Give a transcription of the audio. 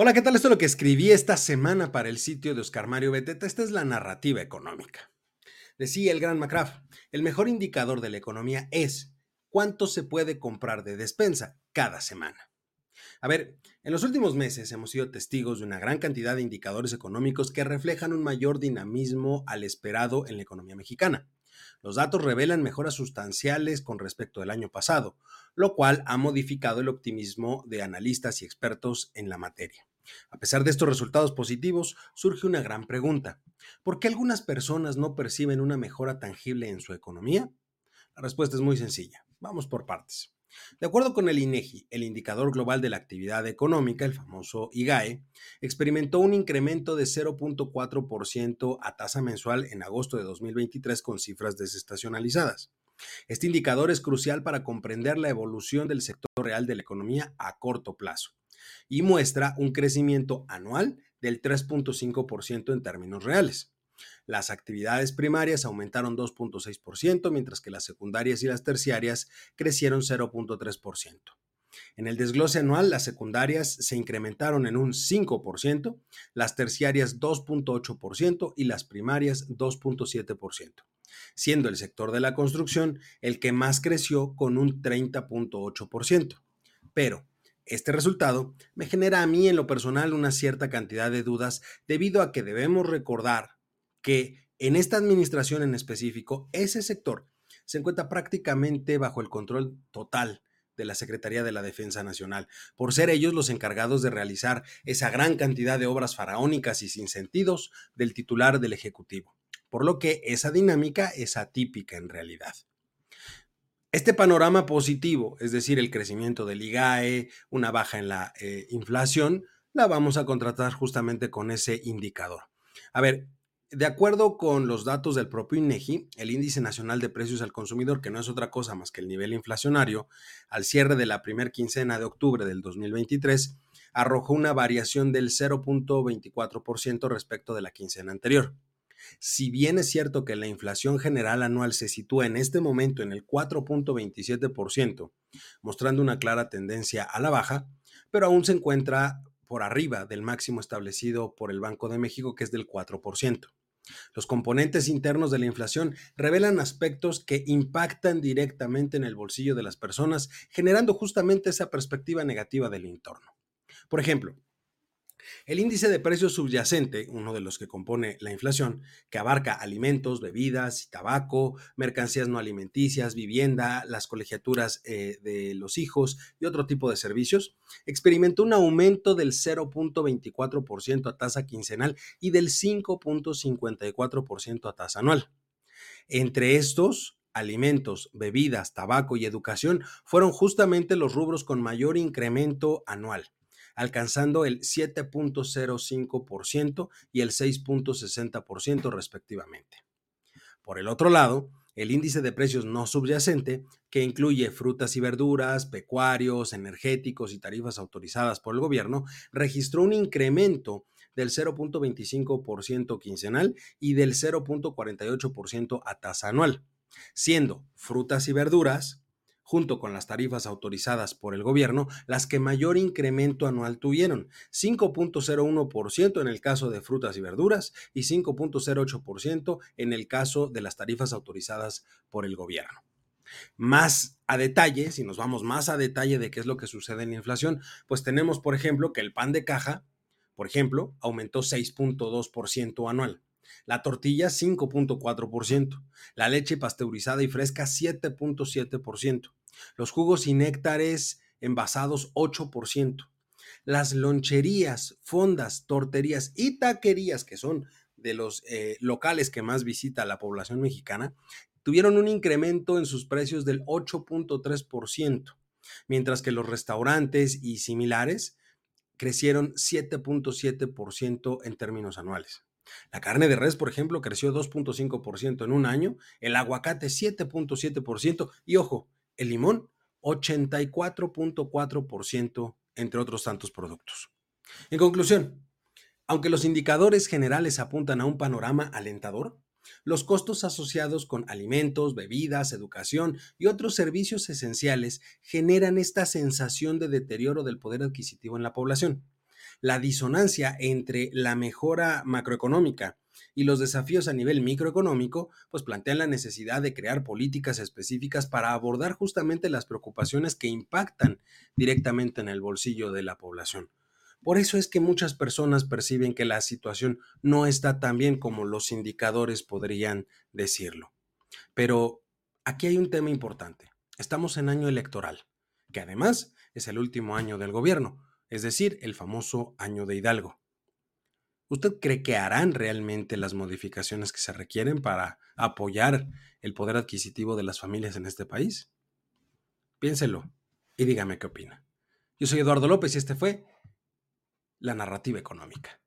Hola, ¿qué tal? Esto es lo que escribí esta semana para el sitio de Oscar Mario Beteta. Esta es la narrativa económica. Decía el gran McCraft, el mejor indicador de la economía es cuánto se puede comprar de despensa cada semana. A ver, en los últimos meses hemos sido testigos de una gran cantidad de indicadores económicos que reflejan un mayor dinamismo al esperado en la economía mexicana. Los datos revelan mejoras sustanciales con respecto al año pasado, lo cual ha modificado el optimismo de analistas y expertos en la materia. A pesar de estos resultados positivos, surge una gran pregunta. ¿Por qué algunas personas no perciben una mejora tangible en su economía? La respuesta es muy sencilla. Vamos por partes. De acuerdo con el INEGI, el indicador global de la actividad económica, el famoso IGAE, experimentó un incremento de 0.4% a tasa mensual en agosto de 2023 con cifras desestacionalizadas. Este indicador es crucial para comprender la evolución del sector real de la economía a corto plazo y muestra un crecimiento anual del 3.5% en términos reales. Las actividades primarias aumentaron 2.6%, mientras que las secundarias y las terciarias crecieron 0.3%. En el desglose anual, las secundarias se incrementaron en un 5%, las terciarias 2.8% y las primarias 2.7%, siendo el sector de la construcción el que más creció con un 30.8%. Pero este resultado me genera a mí en lo personal una cierta cantidad de dudas debido a que debemos recordar que en esta administración en específico, ese sector se encuentra prácticamente bajo el control total de la Secretaría de la Defensa Nacional, por ser ellos los encargados de realizar esa gran cantidad de obras faraónicas y sin sentidos del titular del Ejecutivo, por lo que esa dinámica es atípica en realidad. Este panorama positivo, es decir, el crecimiento del IGAE, una baja en la eh, inflación, la vamos a contratar justamente con ese indicador. A ver, de acuerdo con los datos del propio INEGI, el índice nacional de precios al consumidor, que no es otra cosa más que el nivel inflacionario, al cierre de la primera quincena de octubre del 2023, arrojó una variación del 0.24% respecto de la quincena anterior. Si bien es cierto que la inflación general anual se sitúa en este momento en el 4.27%, mostrando una clara tendencia a la baja, pero aún se encuentra por arriba del máximo establecido por el Banco de México, que es del 4%. Los componentes internos de la inflación revelan aspectos que impactan directamente en el bolsillo de las personas, generando justamente esa perspectiva negativa del entorno. Por ejemplo, el índice de precios subyacente, uno de los que compone la inflación, que abarca alimentos, bebidas tabaco, mercancías no alimenticias, vivienda, las colegiaturas eh, de los hijos y otro tipo de servicios, experimentó un aumento del 0.24% a tasa quincenal y del 5.54% a tasa anual. Entre estos, alimentos, bebidas, tabaco y educación fueron justamente los rubros con mayor incremento anual alcanzando el 7.05% y el 6.60% respectivamente. Por el otro lado, el índice de precios no subyacente, que incluye frutas y verduras, pecuarios, energéticos y tarifas autorizadas por el gobierno, registró un incremento del 0.25% quincenal y del 0.48% a tasa anual, siendo frutas y verduras, junto con las tarifas autorizadas por el gobierno, las que mayor incremento anual tuvieron, 5.01% en el caso de frutas y verduras y 5.08% en el caso de las tarifas autorizadas por el gobierno. Más a detalle, si nos vamos más a detalle de qué es lo que sucede en la inflación, pues tenemos, por ejemplo, que el pan de caja, por ejemplo, aumentó 6.2% anual. La tortilla 5.4%, la leche pasteurizada y fresca 7.7%, los jugos y néctares envasados 8%. Las loncherías, fondas, torterías y taquerías, que son de los eh, locales que más visita la población mexicana, tuvieron un incremento en sus precios del 8.3%, mientras que los restaurantes y similares crecieron 7.7% en términos anuales. La carne de res, por ejemplo, creció 2.5% en un año, el aguacate 7.7% y ojo, el limón 84.4%, entre otros tantos productos. En conclusión, aunque los indicadores generales apuntan a un panorama alentador, los costos asociados con alimentos, bebidas, educación y otros servicios esenciales generan esta sensación de deterioro del poder adquisitivo en la población. La disonancia entre la mejora macroeconómica y los desafíos a nivel microeconómico, pues plantean la necesidad de crear políticas específicas para abordar justamente las preocupaciones que impactan directamente en el bolsillo de la población. Por eso es que muchas personas perciben que la situación no está tan bien como los indicadores podrían decirlo. Pero aquí hay un tema importante. Estamos en año electoral, que además es el último año del gobierno, es decir, el famoso año de Hidalgo. ¿Usted cree que harán realmente las modificaciones que se requieren para apoyar el poder adquisitivo de las familias en este país? Piénselo y dígame qué opina. Yo soy Eduardo López y este fue La Narrativa Económica.